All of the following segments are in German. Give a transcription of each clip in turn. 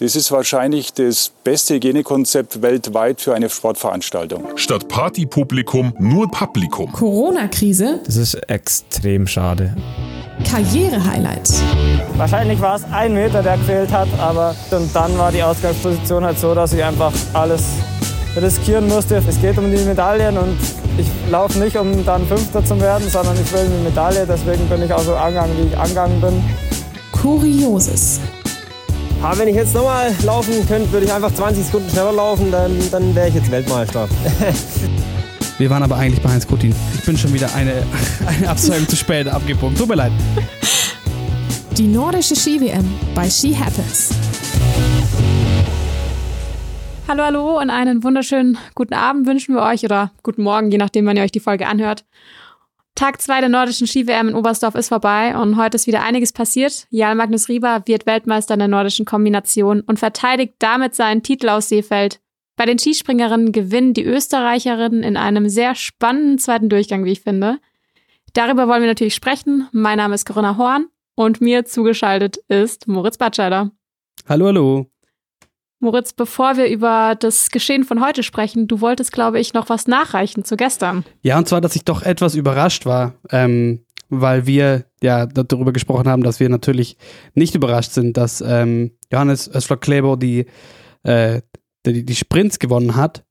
Das ist wahrscheinlich das beste Hygienekonzept weltweit für eine Sportveranstaltung. Statt Partypublikum nur Publikum. Corona-Krise. Das ist extrem schade. Karriere-Highlights. Wahrscheinlich war es ein Meter, der gefehlt hat, aber und dann war die Ausgangsposition halt so, dass ich einfach alles riskieren musste. Es geht um die Medaillen und ich laufe nicht, um dann Fünfter zu werden, sondern ich will eine Medaille. Deswegen bin ich auch so angegangen, wie ich angegangen bin. Kurioses. Aber wenn ich jetzt nochmal laufen könnte, würde ich einfach 20 Sekunden schneller laufen, dann, dann wäre ich jetzt Weltmeister. Wir waren aber eigentlich bei Heinz Kutin. Ich bin schon wieder eine, eine Abzeugung zu spät abgebogen. Tut mir leid. Die nordische Ski-WM bei Ski Happens. Hallo, hallo und einen wunderschönen guten Abend wünschen wir euch oder guten Morgen, je nachdem, wann ihr euch die Folge anhört. Tag 2 der nordischen Ski-WM in Oberstdorf ist vorbei und heute ist wieder einiges passiert. Jarl Magnus Rieber wird Weltmeister in der nordischen Kombination und verteidigt damit seinen Titel aus Seefeld. Bei den Skispringerinnen gewinnen die Österreicherinnen in einem sehr spannenden zweiten Durchgang, wie ich finde. Darüber wollen wir natürlich sprechen. Mein Name ist Corinna Horn und mir zugeschaltet ist Moritz Batscheider. Hallo, hallo. Moritz, bevor wir über das Geschehen von heute sprechen, du wolltest, glaube ich, noch was nachreichen zu gestern. Ja, und zwar, dass ich doch etwas überrascht war, ähm, weil wir ja darüber gesprochen haben, dass wir natürlich nicht überrascht sind, dass ähm, Johannes Ösflok-Kleber die, äh, die, die Sprints gewonnen hat.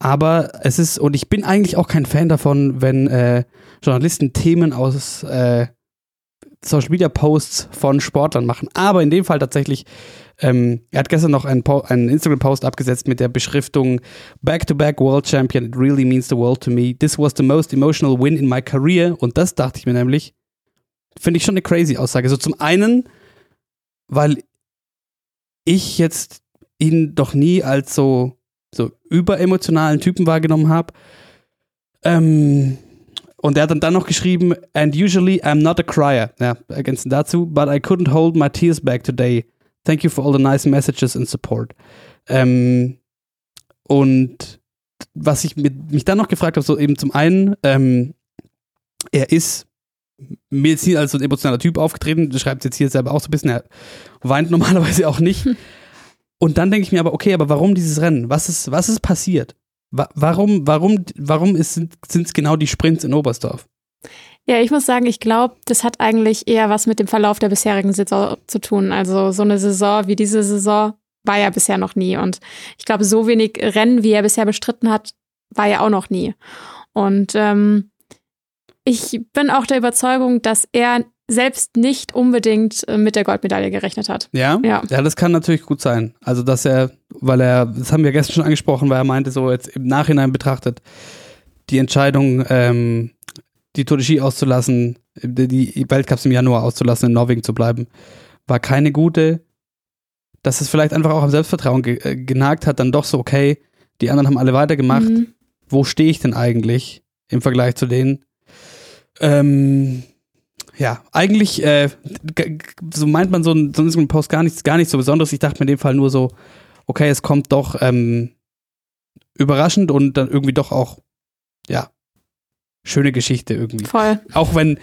Aber es ist, und ich bin eigentlich auch kein Fan davon, wenn äh, Journalisten Themen aus äh, Social Media Posts von Sportlern machen. Aber in dem Fall tatsächlich ähm, er hat gestern noch einen, einen Instagram-Post abgesetzt mit der Beschriftung Back-to-back World Champion, it really means the world to me. This was the most emotional win in my career. Und das dachte ich mir nämlich, finde ich schon eine crazy Aussage. So zum einen, weil ich jetzt ihn doch nie als so, so überemotionalen Typen wahrgenommen habe. Ähm, und er hat dann, dann noch geschrieben, and usually I'm not a crier. Ja, ergänzend dazu, but I couldn't hold my tears back today. Thank you for all the nice messages and support. Ähm, und was ich mit, mich dann noch gefragt habe, so eben zum einen, ähm, er ist mir jetzt hier als so ein emotionaler Typ aufgetreten, du schreibst jetzt hier selber auch so ein bisschen, er weint normalerweise auch nicht. Und dann denke ich mir aber, okay, aber warum dieses Rennen? Was ist, was ist passiert? warum, warum, warum sind es genau die Sprints in Oberstdorf? Ja, ich muss sagen, ich glaube, das hat eigentlich eher was mit dem Verlauf der bisherigen Saison zu tun. Also so eine Saison wie diese Saison war ja bisher noch nie. Und ich glaube, so wenig Rennen, wie er bisher bestritten hat, war ja auch noch nie. Und ähm, ich bin auch der Überzeugung, dass er selbst nicht unbedingt äh, mit der Goldmedaille gerechnet hat. Ja? ja? Ja, das kann natürlich gut sein. Also, dass er, weil er, das haben wir gestern schon angesprochen, weil er meinte, so jetzt im Nachhinein betrachtet, die Entscheidung, ähm, die Tour de Ski auszulassen, die Weltcups im Januar auszulassen, in Norwegen zu bleiben, war keine gute. Dass es vielleicht einfach auch am Selbstvertrauen ge äh, genagt hat, dann doch so, okay, die anderen haben alle weitergemacht. Mhm. Wo stehe ich denn eigentlich im Vergleich zu denen? Ähm, ja, eigentlich, äh, so meint man so ein, so ein Post gar nichts, gar nichts so Besonderes. Ich dachte mir in dem Fall nur so, okay, es kommt doch ähm, überraschend und dann irgendwie doch auch, ja, schöne Geschichte irgendwie. Voll. Auch wenn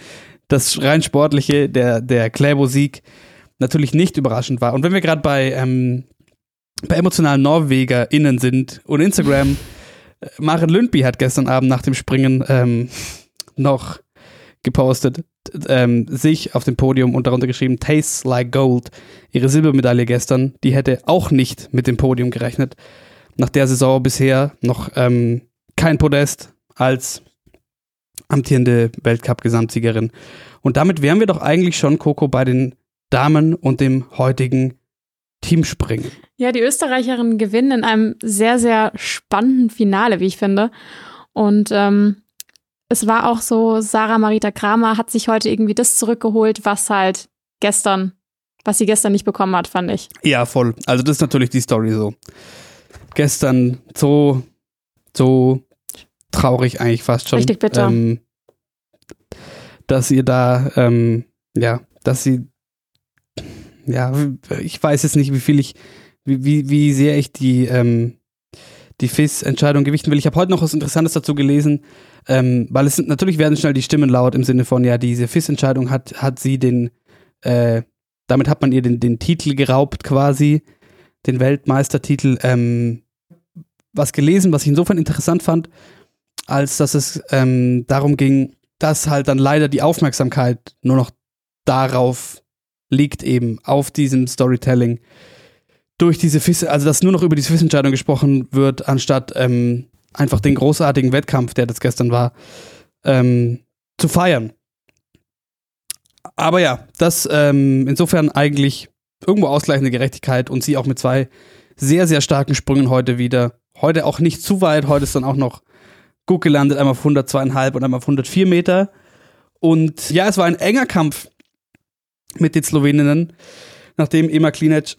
das rein sportliche, der, der Kläbo-Sieg natürlich nicht überraschend war. Und wenn wir gerade bei, ähm, bei emotionalen NorwegerInnen sind und Instagram, äh, Maren Lündby hat gestern Abend nach dem Springen ähm, noch gepostet, ähm, sich auf dem Podium und darunter geschrieben, Tastes like Gold. Ihre Silbermedaille gestern, die hätte auch nicht mit dem Podium gerechnet. Nach der Saison bisher noch ähm, kein Podest als amtierende Weltcup-Gesamtsiegerin. Und damit wären wir doch eigentlich schon, Coco, bei den Damen und dem heutigen Teamspringen. Ja, die Österreicherinnen gewinnen in einem sehr, sehr spannenden Finale, wie ich finde. Und ähm, es war auch so, Sarah Marita Kramer hat sich heute irgendwie das zurückgeholt, was halt gestern, was sie gestern nicht bekommen hat, fand ich. Ja, voll. Also das ist natürlich die Story so. Gestern so, so traurig eigentlich fast schon. Richtig bitter. Ähm, dass ihr da, ähm, ja, dass sie, ja, ich weiß jetzt nicht, wie viel ich, wie, wie, wie sehr ich die, ähm, die FIS-Entscheidung gewichten will. Ich habe heute noch was Interessantes dazu gelesen, ähm, weil es sind, natürlich werden schnell die Stimmen laut im Sinne von, ja, diese FIS-Entscheidung hat, hat sie den, äh, damit hat man ihr den, den Titel geraubt quasi. den Weltmeistertitel ähm, was gelesen, was ich insofern interessant fand, als dass es ähm, darum ging, dass halt dann leider die Aufmerksamkeit nur noch darauf liegt, eben auf diesem Storytelling. Durch diese FIS, also dass nur noch über diese FIS-Entscheidung gesprochen wird, anstatt ähm, einfach den großartigen Wettkampf, der das gestern war, ähm, zu feiern. Aber ja, das ähm, insofern eigentlich irgendwo ausgleichende Gerechtigkeit und sie auch mit zwei sehr, sehr starken Sprüngen heute wieder. Heute auch nicht zu weit, heute ist dann auch noch gut gelandet, einmal auf 102,5 und einmal auf 104 Meter. Und ja, es war ein enger Kampf mit den Sloweninnen, nachdem Ema Klinic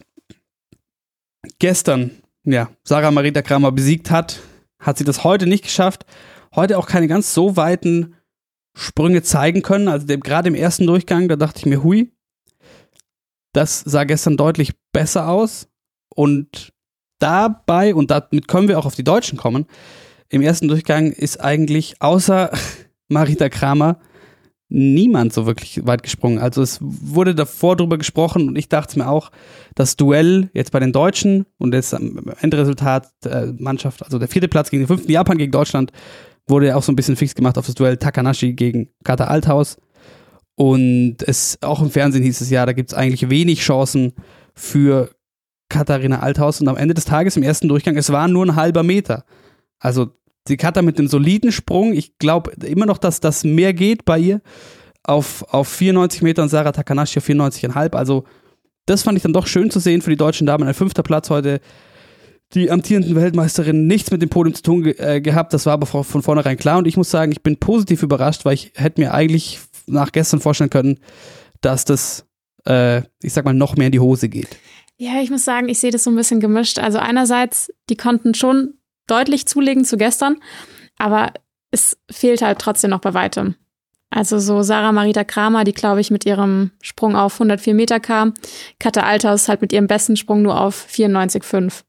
gestern ja, Sarah Marita Kramer besiegt hat, hat sie das heute nicht geschafft. Heute auch keine ganz so weiten Sprünge zeigen können. Also gerade im ersten Durchgang, da dachte ich mir, hui, das sah gestern deutlich besser aus. Und dabei, und damit können wir auch auf die Deutschen kommen, im ersten Durchgang ist eigentlich außer Marita Kramer niemand so wirklich weit gesprungen. Also es wurde davor drüber gesprochen und ich dachte mir auch, das Duell jetzt bei den Deutschen und das Endresultat der Mannschaft, also der vierte Platz gegen den fünften Japan gegen Deutschland, wurde ja auch so ein bisschen fix gemacht auf das Duell Takanashi gegen Kata Althaus. Und es auch im Fernsehen hieß es ja, da gibt es eigentlich wenig Chancen für Katharina Althaus. Und am Ende des Tages im ersten Durchgang, es war nur ein halber Meter. Also die Kata mit einem soliden Sprung. Ich glaube immer noch, dass das mehr geht bei ihr. Auf, auf 94 Metern Sarah Takanashi auf 94,5. Also, das fand ich dann doch schön zu sehen für die deutschen Damen. Ein fünfter Platz heute. Die amtierenden Weltmeisterin nichts mit dem Podium zu tun ge äh, gehabt. Das war aber von vornherein klar. Und ich muss sagen, ich bin positiv überrascht, weil ich hätte mir eigentlich nach gestern vorstellen können, dass das, äh, ich sag mal, noch mehr in die Hose geht. Ja, ich muss sagen, ich sehe das so ein bisschen gemischt. Also einerseits, die konnten schon deutlich zulegen zu gestern, aber es fehlt halt trotzdem noch bei weitem. Also so Sarah Marita Kramer, die glaube ich mit ihrem Sprung auf 104 Meter kam, Katja Alters halt mit ihrem besten Sprung nur auf 94,5.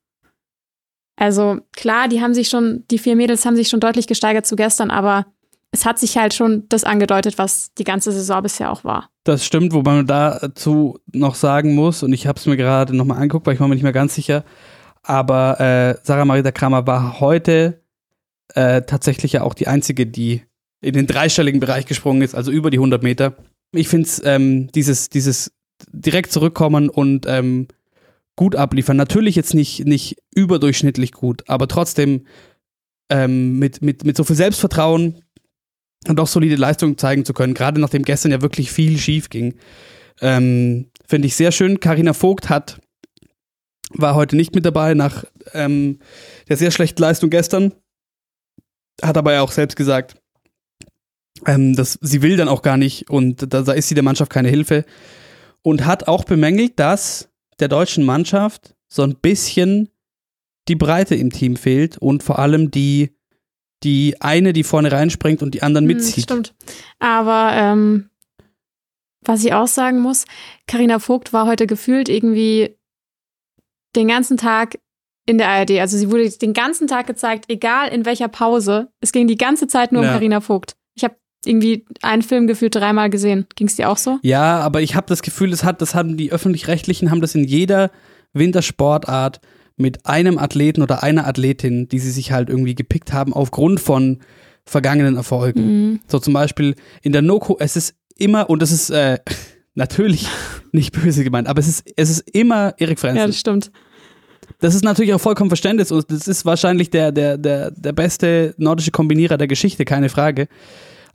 Also klar, die haben sich schon, die vier Mädels haben sich schon deutlich gesteigert zu gestern, aber es hat sich halt schon das angedeutet, was die ganze Saison bisher auch war. Das stimmt, wobei man dazu noch sagen muss, und ich habe es mir gerade nochmal angeguckt, weil ich war mir nicht mehr ganz sicher, aber äh, Sarah Marita Kramer war heute äh, tatsächlich ja auch die einzige, die in den dreistelligen Bereich gesprungen ist, also über die 100 Meter. Ich finde es ähm, dieses, dieses direkt zurückkommen und ähm, gut abliefern. Natürlich jetzt nicht, nicht überdurchschnittlich gut, aber trotzdem ähm, mit, mit, mit so viel Selbstvertrauen und auch solide Leistungen zeigen zu können, gerade nachdem gestern ja wirklich viel schief ging. Ähm, Finde ich sehr schön. Karina Vogt hat war heute nicht mit dabei nach ähm, der sehr schlechten Leistung gestern. Hat aber ja auch selbst gesagt, ähm, dass sie will dann auch gar nicht und da, da ist sie der Mannschaft keine Hilfe. Und hat auch bemängelt, dass der deutschen Mannschaft so ein bisschen die Breite im Team fehlt und vor allem die, die eine, die vorne reinspringt und die anderen hm, mitzieht. Stimmt. Aber ähm, was ich auch sagen muss, Karina Vogt war heute gefühlt irgendwie den ganzen Tag in der ARD. Also sie wurde den ganzen Tag gezeigt, egal in welcher Pause. Es ging die ganze Zeit nur ja. um Karina Vogt. Ich habe irgendwie einen Film gefühlt dreimal gesehen. Ging es dir auch so? Ja, aber ich habe das Gefühl, das hat, das haben die öffentlich-rechtlichen haben das in jeder Wintersportart mit einem Athleten oder einer Athletin, die sie sich halt irgendwie gepickt haben aufgrund von vergangenen Erfolgen. Mhm. So zum Beispiel in der Noko, es ist immer, und das ist äh, natürlich nicht böse gemeint, aber es ist, es ist immer Erik Frenzel. Ja, das stimmt. Das ist natürlich auch vollkommen Verständnis und das ist wahrscheinlich der, der, der, der beste nordische Kombinierer der Geschichte, keine Frage.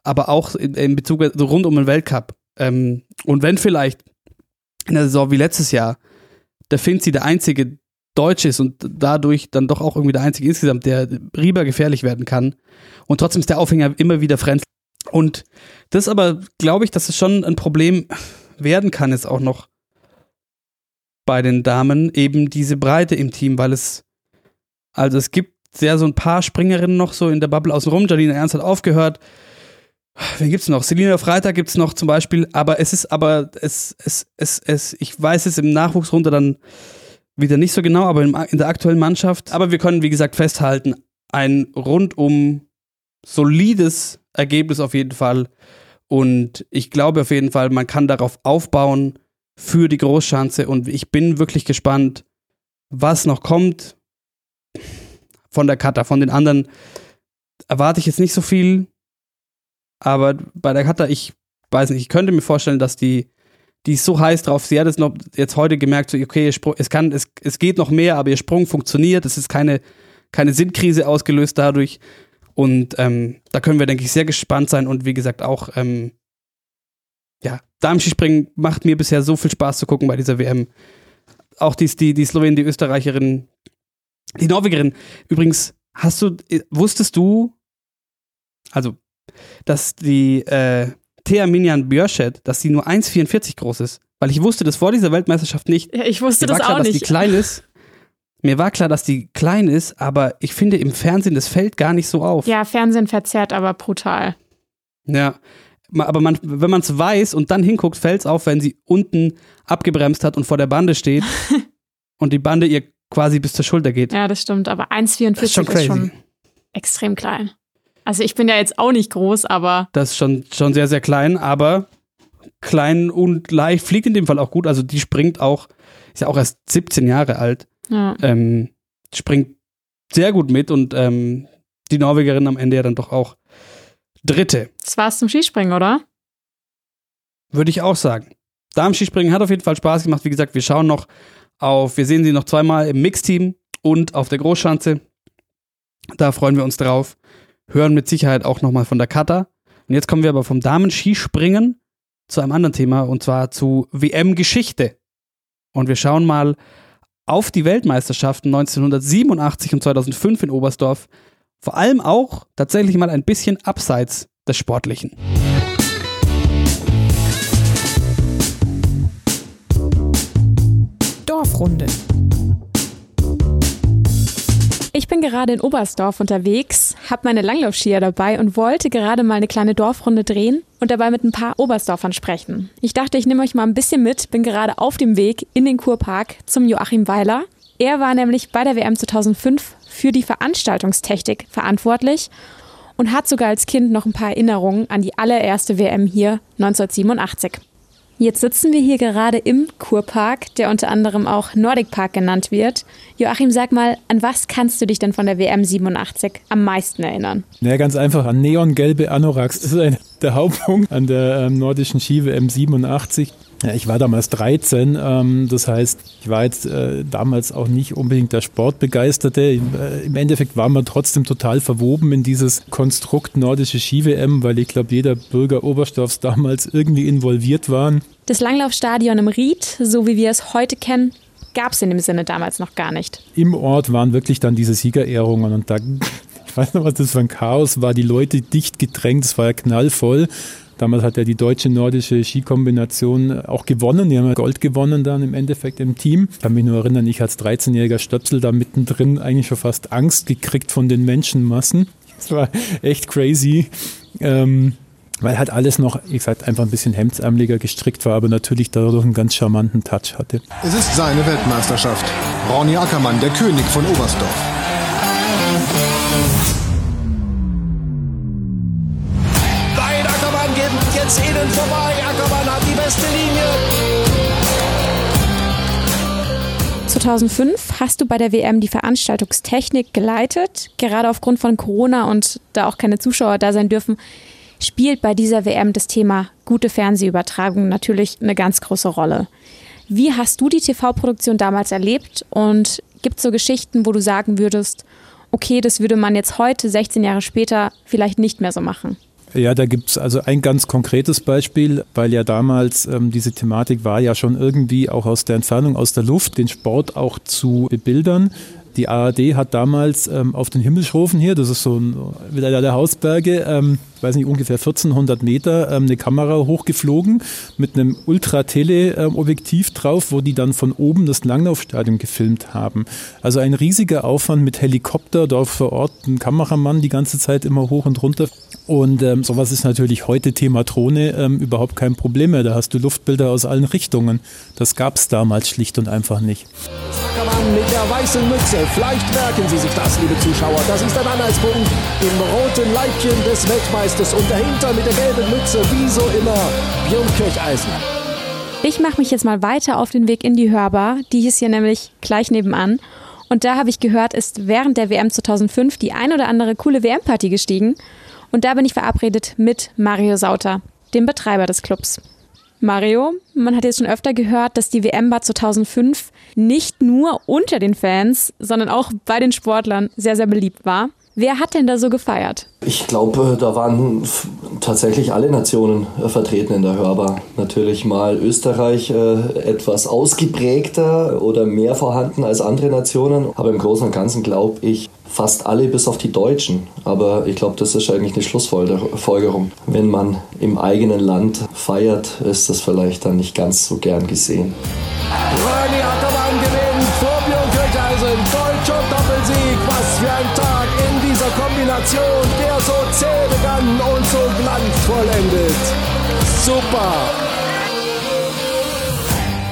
Aber auch in, in Bezug also rund um den Weltcup. Ähm, und wenn vielleicht in der Saison wie letztes Jahr der Finzi der einzige Deutsche ist und dadurch dann doch auch irgendwie der einzige insgesamt, der Rieber gefährlich werden kann. Und trotzdem ist der Aufhänger immer wieder Frenzel. Und das aber, glaube ich, dass es schon ein Problem werden kann, ist auch noch bei den Damen eben diese Breite im Team, weil es, also es gibt sehr so ein paar Springerinnen noch so in der Bubble außenrum. Janina Ernst hat aufgehört. Wen gibt's noch? Selina Freitag gibt's noch zum Beispiel, aber es ist aber, es, es, es, es, ich weiß es im Nachwuchsrunde dann wieder nicht so genau, aber in der aktuellen Mannschaft. Aber wir können, wie gesagt, festhalten, ein rundum solides Ergebnis auf jeden Fall. Und ich glaube auf jeden Fall, man kann darauf aufbauen für die Großschanze. Und ich bin wirklich gespannt, was noch kommt von der Kata. Von den anderen erwarte ich jetzt nicht so viel. Aber bei der Kata, ich weiß nicht, ich könnte mir vorstellen, dass die, die ist so heiß drauf. Sie hat es noch jetzt heute gemerkt, so, okay, es kann, es, es geht noch mehr, aber ihr Sprung funktioniert. Es ist keine, keine Sinnkrise ausgelöst dadurch. Und ähm, da können wir, denke ich, sehr gespannt sein. Und wie gesagt, auch, ähm, ja, Darmskispringen macht mir bisher so viel Spaß zu gucken bei dieser WM. Auch die, die, die Slowenin, die Österreicherin, die Norwegerin. Übrigens, hast du, wusstest du, also, dass die äh, Thea Minjan Björschet, dass sie nur 1,44 groß ist? Weil ich wusste das vor dieser Weltmeisterschaft nicht. Ja, ich wusste das klar, auch dass nicht. die klein ist. Mir war klar, dass die klein ist, aber ich finde im Fernsehen, das fällt gar nicht so auf. Ja, Fernsehen verzerrt aber brutal. Ja. Aber man, wenn man es weiß und dann hinguckt, fällt es auf, wenn sie unten abgebremst hat und vor der Bande steht und die Bande ihr quasi bis zur Schulter geht. Ja, das stimmt. Aber 1,44 Das ist schon crazy. extrem klein. Also ich bin ja jetzt auch nicht groß, aber Das ist schon, schon sehr, sehr klein, aber klein und leicht, fliegt in dem Fall auch gut. Also die springt auch, ist ja auch erst 17 Jahre alt, ja. ähm, springt sehr gut mit und ähm, die Norwegerin am Ende ja dann doch auch Dritte, das war's zum Skispringen, oder? würde ich auch sagen. Darmskispringen hat auf jeden Fall Spaß gemacht. Wie gesagt, wir schauen noch auf, wir sehen sie noch zweimal im Mixteam und auf der Großschanze. Da freuen wir uns drauf. Hören mit Sicherheit auch nochmal von der Kata. Und jetzt kommen wir aber vom Damenskispringen zu einem anderen Thema und zwar zu WM-Geschichte. Und wir schauen mal auf die Weltmeisterschaften 1987 und 2005 in Oberstdorf. Vor allem auch tatsächlich mal ein bisschen abseits des Sportlichen. Dorfrunde. Gerade in Oberstdorf unterwegs, habe meine Langlaufskier dabei und wollte gerade mal eine kleine Dorfrunde drehen und dabei mit ein paar Oberstdorfern sprechen. Ich dachte, ich nehme euch mal ein bisschen mit, bin gerade auf dem Weg in den Kurpark zum Joachim Weiler. Er war nämlich bei der WM 2005 für die Veranstaltungstechnik verantwortlich und hat sogar als Kind noch ein paar Erinnerungen an die allererste WM hier 1987. Jetzt sitzen wir hier gerade im Kurpark, der unter anderem auch Nordic Park genannt wird. Joachim, sag mal, an was kannst du dich denn von der WM 87 am meisten erinnern? Naja, ganz einfach an neongelbe Anoraks. Das ist ein, der Hauptpunkt an der ähm, nordischen Ski-WM 87. Ja, ich war damals 13, ähm, das heißt, ich war jetzt äh, damals auch nicht unbedingt der Sportbegeisterte. Im, äh, Im Endeffekt war man trotzdem total verwoben in dieses Konstrukt nordische Ski-WM, weil ich glaube, jeder Bürger Oberstdorfs damals irgendwie involviert waren. Das Langlaufstadion im Ried, so wie wir es heute kennen, gab es in dem Sinne damals noch gar nicht. Im Ort waren wirklich dann diese Siegerehrungen und da, ich weiß noch, was das für ein Chaos war, die Leute dicht gedrängt, es war ja knallvoll. Damals hat ja die deutsche nordische Skikombination auch gewonnen. Die haben ja Gold gewonnen dann im Endeffekt im Team. Ich kann mich nur erinnern, ich als 13-jähriger Stöpsel da mittendrin eigentlich schon fast Angst gekriegt von den Menschenmassen. Das war echt crazy. Ähm, weil halt alles noch, ich sag einfach ein bisschen hemdsärmeliger gestrickt war, aber natürlich dadurch einen ganz charmanten Touch hatte. Es ist seine Weltmeisterschaft. Ronny Ackermann, der König von Oberstdorf. Nein, Ackermann geht jetzt innen vorbei. Ackermann hat die beste Linie. 2005 hast du bei der WM die Veranstaltungstechnik geleitet. Gerade aufgrund von Corona und da auch keine Zuschauer da sein dürfen, spielt bei dieser WM das Thema gute Fernsehübertragung natürlich eine ganz große Rolle. Wie hast du die TV-Produktion damals erlebt und gibt es so Geschichten, wo du sagen würdest, okay, das würde man jetzt heute, 16 Jahre später, vielleicht nicht mehr so machen? Ja, da gibt's also ein ganz konkretes Beispiel, weil ja damals ähm, diese Thematik war ja schon irgendwie auch aus der Entfernung, aus der Luft, den Sport auch zu bebildern. Die ARD hat damals ähm, auf den Himmelschrofen hier, das ist so ein, wieder der Hausberge, ähm, weiß nicht, ungefähr 1400 Meter, ähm, eine Kamera hochgeflogen mit einem Ultra-Tele-Objektiv drauf, wo die dann von oben das Langlaufstadion gefilmt haben. Also ein riesiger Aufwand mit Helikopter, dort vor Ort ein Kameramann die ganze Zeit immer hoch und runter. Und ähm, sowas ist natürlich heute Thema Drohne ähm, überhaupt kein Problem mehr. Da hast du Luftbilder aus allen Richtungen. Das gab es damals schlicht und einfach nicht. Ackermann mit der weißen Mütze. Vielleicht merken Sie sich das, liebe Zuschauer. Das ist ein Anhaltspunkt im roten Leibchen des Weltmeisters und dahinter mit der gelben Mütze, wie so immer, Björn Kircheisen. Ich mache mich jetzt mal weiter auf den Weg in die Hörbar. Die ist hier nämlich gleich nebenan. Und da habe ich gehört, ist während der WM 2005 die ein oder andere coole WM-Party gestiegen. Und da bin ich verabredet mit Mario Sauter, dem Betreiber des Clubs. Mario, man hat jetzt schon öfter gehört, dass die WM Bar 2005 nicht nur unter den Fans, sondern auch bei den Sportlern sehr, sehr beliebt war. Wer hat denn da so gefeiert? Ich glaube, da waren tatsächlich alle Nationen äh, vertreten in der Hörbar. Natürlich mal Österreich äh, etwas ausgeprägter oder mehr vorhanden als andere Nationen. Aber im Großen und Ganzen glaube ich fast alle bis auf die Deutschen. Aber ich glaube, das ist eigentlich eine Schlussfolgerung. Wenn man im eigenen Land feiert, ist das vielleicht dann nicht ganz so gern gesehen. Super.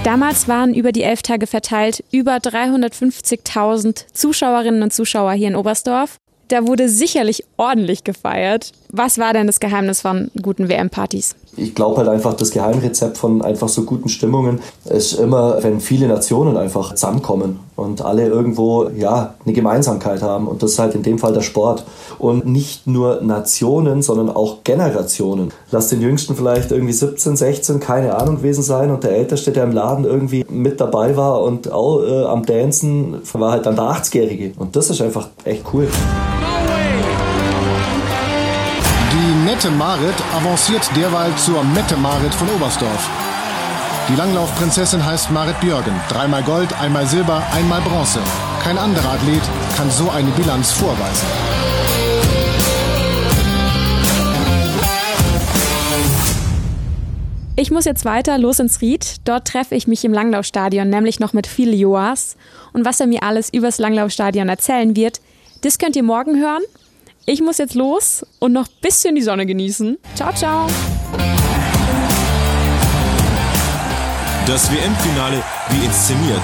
Damals waren über die elf Tage verteilt über 350.000 Zuschauerinnen und Zuschauer hier in Oberstdorf. Da wurde sicherlich ordentlich gefeiert. Was war denn das Geheimnis von guten WM-Partys? Ich glaube halt einfach, das Geheimrezept von einfach so guten Stimmungen ist immer, wenn viele Nationen einfach zusammenkommen und alle irgendwo ja eine Gemeinsamkeit haben und das ist halt in dem Fall der Sport und nicht nur Nationen, sondern auch Generationen. Lass den Jüngsten vielleicht irgendwie 17, 16, keine Ahnung gewesen sein und der Älteste, der im Laden irgendwie mit dabei war und auch äh, am Dancen, war halt dann der 80-Jährige und das ist einfach echt cool. Mette Marit avanciert derweil zur Mette Marit von Oberstdorf. Die Langlaufprinzessin heißt Marit Björgen. Dreimal Gold, einmal Silber, einmal Bronze. Kein anderer Athlet kann so eine Bilanz vorweisen. Ich muss jetzt weiter los ins Ried. Dort treffe ich mich im Langlaufstadion, nämlich noch mit Phil Joas. Und was er mir alles übers Langlaufstadion erzählen wird, das könnt ihr morgen hören. Ich muss jetzt los und noch ein bisschen die Sonne genießen. Ciao, ciao. Das WM-Finale wie inszeniert.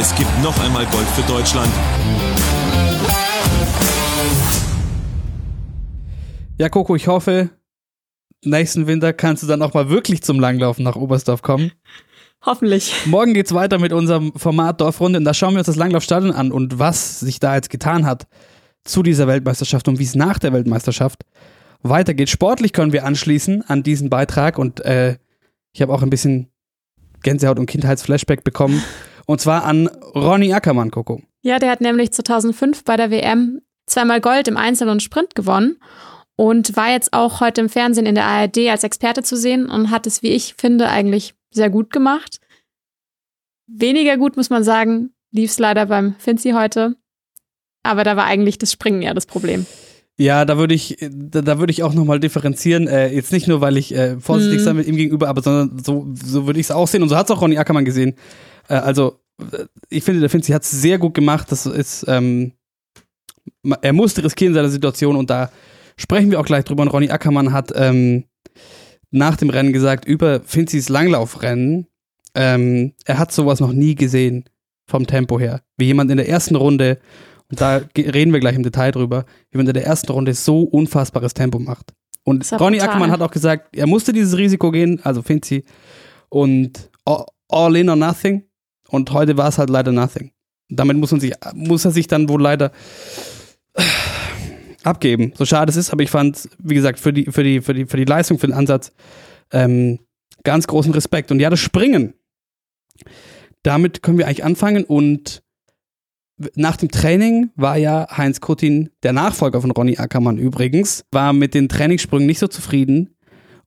Es gibt noch einmal Gold für Deutschland. Ja, Coco, ich hoffe, nächsten Winter kannst du dann auch mal wirklich zum Langlaufen nach Oberstdorf kommen. Hoffentlich. Morgen geht's weiter mit unserem Format Dorfrunde und da schauen wir uns das Langlaufstadion an und was sich da jetzt getan hat zu dieser Weltmeisterschaft und wie es nach der Weltmeisterschaft weitergeht. Sportlich können wir anschließen an diesen Beitrag und äh, ich habe auch ein bisschen Gänsehaut und Kindheitsflashback bekommen. Und zwar an Ronny Ackermann, Coco. Ja, der hat nämlich 2005 bei der WM zweimal Gold im Einzel und Sprint gewonnen und war jetzt auch heute im Fernsehen in der ARD als Experte zu sehen und hat es, wie ich finde, eigentlich sehr gut gemacht. Weniger gut, muss man sagen, lief es leider beim Finzi heute. Aber da war eigentlich das Springen ja das Problem. Ja, da würde ich, da, da würde ich auch nochmal differenzieren. Äh, jetzt nicht nur, weil ich äh, vorsichtig mhm. sein mit ihm gegenüber, aber sondern so, so würde ich es auch sehen. Und so hat es auch Ronny Ackermann gesehen. Äh, also, ich finde, der Finzi hat es sehr gut gemacht. Das ist, ähm, er musste riskieren in seiner Situation und da sprechen wir auch gleich drüber. Und Ronny Ackermann hat ähm, nach dem Rennen gesagt, über Finzis Langlaufrennen, ähm, er hat sowas noch nie gesehen vom Tempo her. Wie jemand in der ersten Runde und da reden wir gleich im Detail drüber, wie man in der ersten Runde so unfassbares Tempo macht. Und Ronny brutal. Ackermann hat auch gesagt, er musste dieses Risiko gehen, also Finzi, und all in or nothing. Und heute war es halt leider nothing. Damit muss, man sich, muss er sich dann wohl leider abgeben. So schade es ist, aber ich fand, wie gesagt, für die, für die, für die, für die Leistung, für den Ansatz ähm, ganz großen Respekt. Und ja, das Springen. Damit können wir eigentlich anfangen und nach dem Training war ja Heinz Kuttin, der Nachfolger von Ronny Ackermann übrigens, war mit den Trainingssprüngen nicht so zufrieden.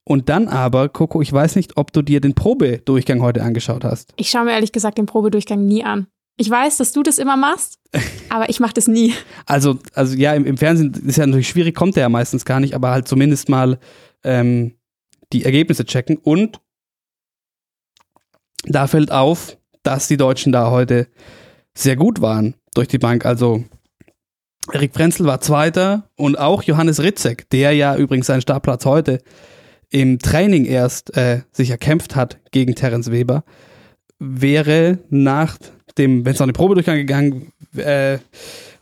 Und dann aber, Coco, ich weiß nicht, ob du dir den Probedurchgang heute angeschaut hast. Ich schaue mir ehrlich gesagt den Probedurchgang nie an. Ich weiß, dass du das immer machst, aber ich mache das nie. Also, also ja, im, im, Fernsehen ist ja natürlich schwierig, kommt er ja meistens gar nicht, aber halt zumindest mal ähm, die Ergebnisse checken. Und da fällt auf, dass die Deutschen da heute sehr gut waren durch die Bank. Also Erik Frenzel war Zweiter und auch Johannes Ritzek, der ja übrigens seinen Startplatz heute im Training erst äh, sich erkämpft hat gegen Terence Weber, wäre nach dem, wenn es noch eine Probe durchgang gegangen äh,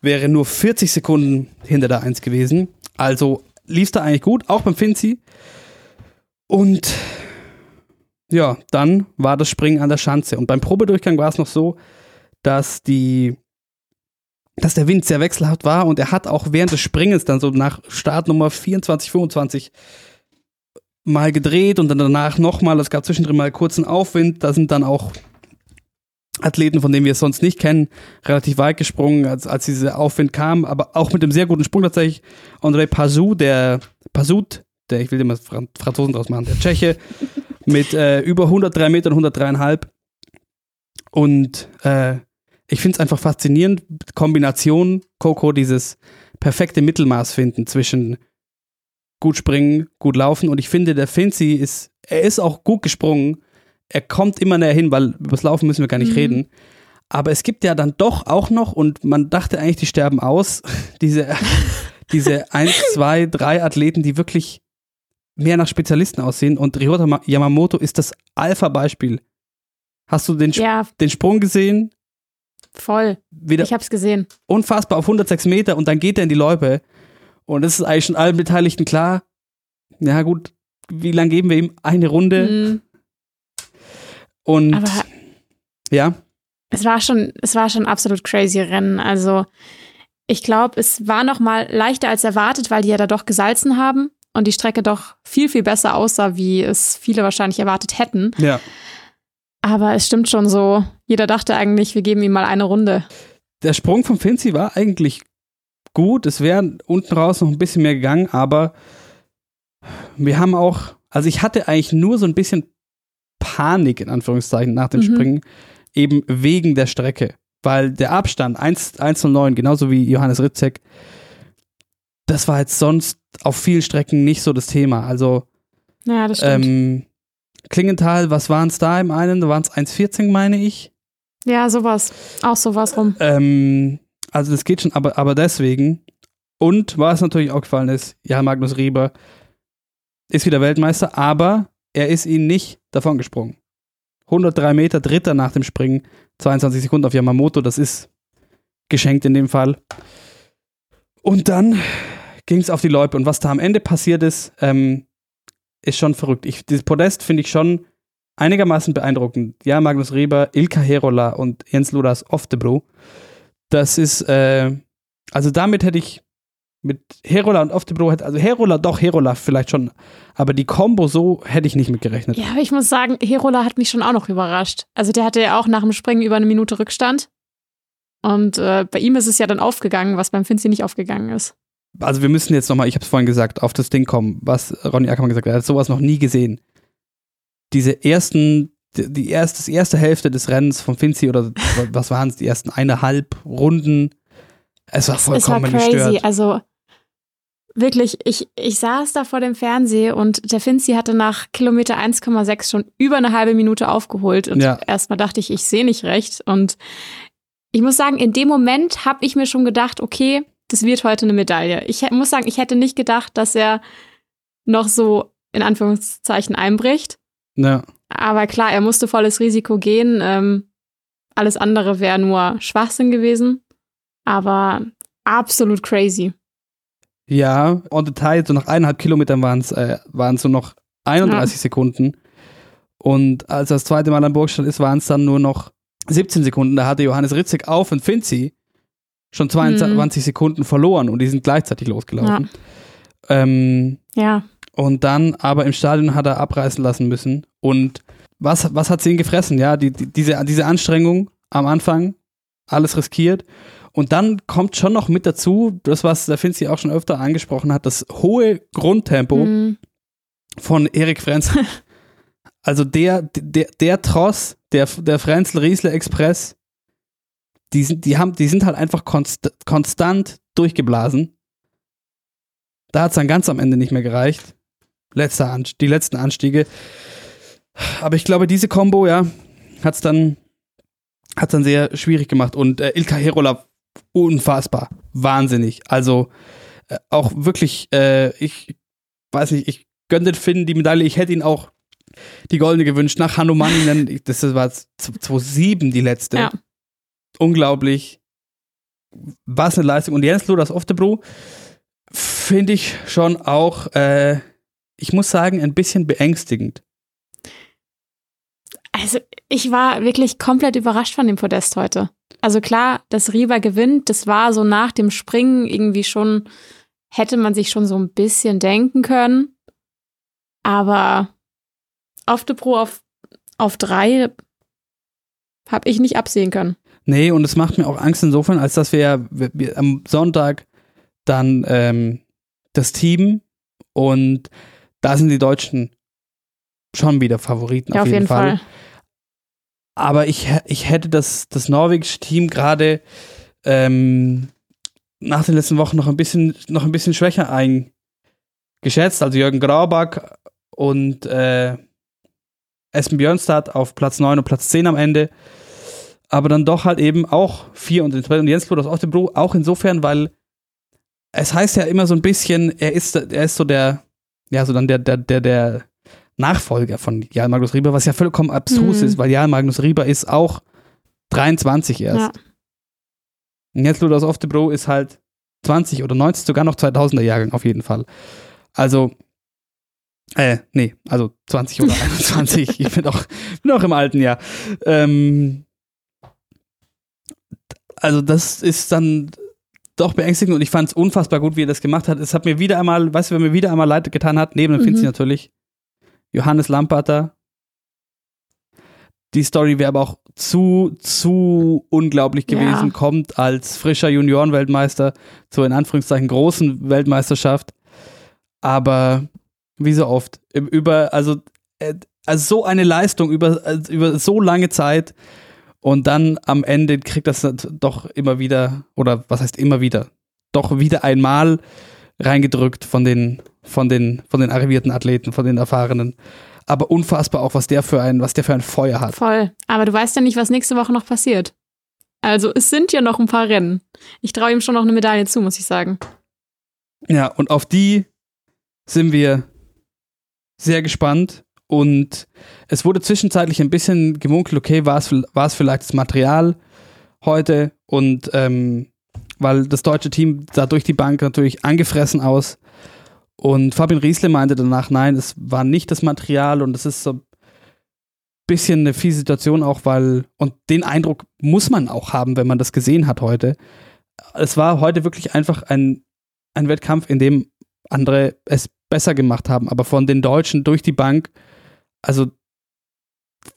wäre, nur 40 Sekunden hinter der Eins gewesen. Also lief da eigentlich gut, auch beim Finzi. Und ja, dann war das Springen an der Schanze. Und beim Probedurchgang war es noch so, dass die, dass der Wind sehr wechselhaft war und er hat auch während des Springens dann so nach Startnummer 24, 25 mal gedreht und dann danach nochmal. Es gab zwischendrin mal kurzen Aufwind. Da sind dann auch Athleten, von denen wir es sonst nicht kennen, relativ weit gesprungen, als, als dieser Aufwind kam, aber auch mit einem sehr guten Sprung tatsächlich. André Pazou, der Pazut, der, ich will immer Franzosen draus machen, der Tscheche, mit äh, über 103 Metern, 103,5. Und äh, ich finde es einfach faszinierend, Kombination, Coco, dieses perfekte Mittelmaß finden zwischen gut springen, gut laufen. Und ich finde, der Finzi ist, er ist auch gut gesprungen. Er kommt immer näher hin, weil über das Laufen müssen wir gar nicht mhm. reden. Aber es gibt ja dann doch auch noch, und man dachte eigentlich, die sterben aus, diese, diese 1, 2, 3 Athleten, die wirklich mehr nach Spezialisten aussehen. Und Ryota Yamamoto ist das Alpha-Beispiel. Hast du den, ja. den Sprung gesehen? Voll. Wieder ich hab's gesehen. Unfassbar auf 106 Meter und dann geht er in die Loipe. Und es ist eigentlich schon allen Beteiligten klar. Ja, gut, wie lange geben wir ihm? Eine Runde. Mhm. Und Aber ja. Es war schon, es war schon absolut crazy Rennen. Also ich glaube, es war noch mal leichter als erwartet, weil die ja da doch gesalzen haben und die Strecke doch viel, viel besser aussah, wie es viele wahrscheinlich erwartet hätten. Ja. Aber es stimmt schon so. Jeder dachte eigentlich, wir geben ihm mal eine Runde. Der Sprung von Finzi war eigentlich gut. Es wäre unten raus noch ein bisschen mehr gegangen, aber wir haben auch, also ich hatte eigentlich nur so ein bisschen Panik in Anführungszeichen nach dem mhm. Springen, eben wegen der Strecke. Weil der Abstand 1,09, genauso wie Johannes Ritzek, das war jetzt sonst auf vielen Strecken nicht so das Thema. Also ja, das stimmt. Ähm, Klingenthal, was waren es da im einen? Da waren es 1,14, meine ich. Ja, sowas. Auch sowas rum. Ähm, also das geht schon, aber, aber deswegen. Und was natürlich auch gefallen ist, ja, Magnus Rieber ist wieder Weltmeister, aber er ist ihn nicht davon gesprungen. 103 Meter, dritter nach dem Springen, 22 Sekunden auf Yamamoto, das ist geschenkt in dem Fall. Und dann ging es auf die Loipe und was da am Ende passiert ist, ähm, ist schon verrückt. Ich, dieses Podest finde ich schon einigermaßen beeindruckend. Ja, Magnus Reber, Ilka Herola und Jens Ludas Oftebro. Das ist, äh, also damit hätte ich mit Herola und Oftebro, also Herola, doch Herola vielleicht schon, aber die Combo so hätte ich nicht mit gerechnet. Ja, aber ich muss sagen, Herola hat mich schon auch noch überrascht. Also der hatte ja auch nach dem Springen über eine Minute Rückstand. Und äh, bei ihm ist es ja dann aufgegangen, was beim Finzi nicht aufgegangen ist. Also wir müssen jetzt nochmal, ich habe es vorhin gesagt, auf das Ding kommen, was Ronny Ackermann gesagt hat. Er hat sowas noch nie gesehen. Diese ersten die erste, die erste Hälfte des Rennens von Finzi oder was waren es, die ersten eineinhalb Runden. Es war vollkommen es war crazy. Gestört. Also wirklich, ich, ich saß da vor dem Fernseher und der Finzi hatte nach Kilometer 1,6 schon über eine halbe Minute aufgeholt. Und ja. erstmal dachte ich, ich sehe nicht recht. Und ich muss sagen, in dem Moment habe ich mir schon gedacht, okay, das wird heute eine Medaille. Ich muss sagen, ich hätte nicht gedacht, dass er noch so in Anführungszeichen einbricht. Ja. Aber klar, er musste volles Risiko gehen. Ähm, alles andere wäre nur Schwachsinn gewesen. Aber absolut crazy. Ja, on Detail, so nach eineinhalb Kilometern waren es äh, so noch 31 ja. Sekunden. Und als er das zweite Mal am Burg stand ist, waren es dann nur noch 17 Sekunden. Da hatte Johannes Ritzig auf und Finzi schon 22 mhm. Sekunden verloren und die sind gleichzeitig losgelaufen. Ja. Ähm, ja. Und dann aber im Stadion hat er abreißen lassen müssen. Und was, was hat sie ihn gefressen? Ja, die, die, diese, diese Anstrengung am Anfang, alles riskiert. Und dann kommt schon noch mit dazu, das, was der Finzi auch schon öfter angesprochen hat, das hohe Grundtempo mhm. von Erik Frenzel. also der, der, der Tross, der, der Frenzel-Riesler-Express, die sind, die, haben, die sind halt einfach konst, konstant durchgeblasen. Da hat es dann ganz am Ende nicht mehr gereicht. Letzter Anst die letzten Anstiege. Aber ich glaube, diese Combo, ja, hat es dann, hat's dann sehr schwierig gemacht. Und äh, Ilka Herola, unfassbar. Wahnsinnig. Also äh, auch wirklich, äh, ich weiß nicht, ich gönne Finn die Medaille. Ich hätte ihn auch die goldene gewünscht. Nach Hanumanen, das war 2007 die letzte. Ja. Unglaublich. Was eine Leistung. Und Jens Ludas Oftebro finde ich schon auch äh, ich muss sagen, ein bisschen beängstigend. Also ich war wirklich komplett überrascht von dem Podest heute. Also klar, dass Riva gewinnt, das war so nach dem Springen irgendwie schon, hätte man sich schon so ein bisschen denken können. Aber Pro auf, auf drei habe ich nicht absehen können. Nee, und es macht mir auch Angst insofern, als dass wir ja wir, wir am Sonntag dann ähm, das Team und da sind die Deutschen schon wieder Favoriten Ja, auf, jeden, jeden Fall. Fall. Aber ich, ich hätte das, das norwegische Team gerade ähm, nach den letzten Wochen noch ein bisschen, noch ein bisschen schwächer eingeschätzt. Also Jürgen Graubach und äh, Espen Björnstad auf Platz 9 und Platz 10 am Ende. Aber dann doch halt eben auch vier und, und Jens Klod aus Oftebro auch insofern, weil es heißt ja immer so ein bisschen, er ist, er ist so der, ja, so dann der, der, der, der Nachfolger von Jan Magnus Rieber, was ja vollkommen abstrus Mhm. ist, weil Jan Magnus Rieber ist auch 23 erst. Ja. Und Jens Lud aus Oftebro ist halt 20 oder 90, sogar noch 2000er Jahrgang auf jeden Fall. Also, äh, nee, also 20 oder 21. ich bin auch, bin auch im alten Jahr. Ähm, also, das ist dann doch beängstigend und ich fand es unfassbar gut, wie er das gemacht hat. Es hat mir wieder einmal, weißt du, wer mir wieder einmal leid getan hat, neben dem Mhm. Finzi natürlich, Johannes Lamperter. Die Story wäre aber auch zu, zu unglaublich Ja. gewesen, kommt als frischer Juniorenweltmeister zur in Anführungszeichen großen Weltmeisterschaft. Aber wie so oft, über, also, äh, also so eine Leistung über, also über so lange Zeit und dann am Ende kriegt das doch immer wieder, oder was heißt immer wieder, doch wieder einmal reingedrückt von den, von den, von den arrivierten Athleten, von den Erfahrenen. Aber unfassbar auch, was der für ein, was der für ein Feuer hat. Voll. Aber du weißt ja nicht, was nächste Woche noch passiert. Also es sind ja noch ein paar Rennen. Ich traue ihm schon noch eine Medaille zu, muss ich sagen. Ja, und auf die sind wir sehr gespannt. Und es wurde zwischenzeitlich ein bisschen gemunkelt, okay, war es, vielleicht das Material heute? Und ähm, weil das deutsche Team sah durch die Bank natürlich angefressen aus. Und Fabian Riesle meinte danach, nein, es war nicht das Material und es ist so ein bisschen eine fiese Situation auch, weil, und den Eindruck muss man auch haben, wenn man das gesehen hat heute. Es war heute wirklich einfach ein, ein Wettkampf, in dem andere es besser gemacht haben, aber von den Deutschen durch die Bank, also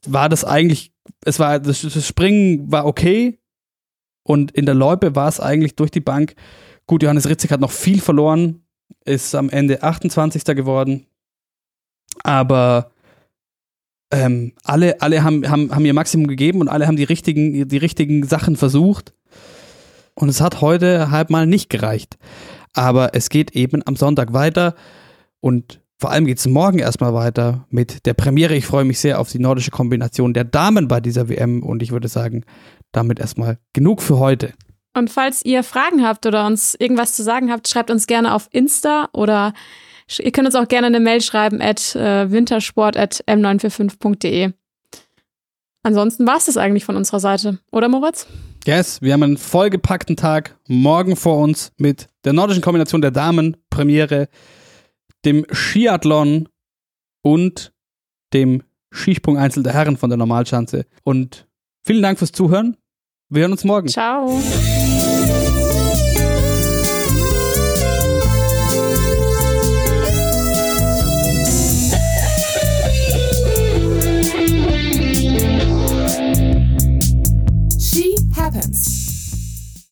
war das eigentlich, es war, das, das Springen war okay und in der Loipe war es eigentlich durch die Bank. Gut, Johannes Ritzig hat noch viel verloren, ist am Ende 28. geworden, aber ähm, alle, alle haben, haben, haben ihr Maximum gegeben und alle haben die richtigen, die richtigen Sachen versucht. Und es hat heute halt mal nicht gereicht. Aber es geht eben am Sonntag weiter und vor allem geht es morgen erstmal weiter mit der Premiere. Ich freue mich sehr auf die nordische Kombination der Damen bei dieser WM und ich würde sagen, damit erstmal genug für heute. Und falls ihr Fragen habt oder uns irgendwas zu sagen habt, schreibt uns gerne auf Insta oder ihr könnt uns auch gerne eine Mail schreiben at äh, wintersport at m945.de. Ansonsten war es das eigentlich von unserer Seite, oder Moritz? Yes, wir haben einen vollgepackten Tag morgen vor uns mit der nordischen Kombination der Damen, Premiere, dem Skiathlon und dem Skisprung Einzel der Herren von der Normalschanze. Und vielen Dank fürs Zuhören. Wir hören uns morgen. Ciao.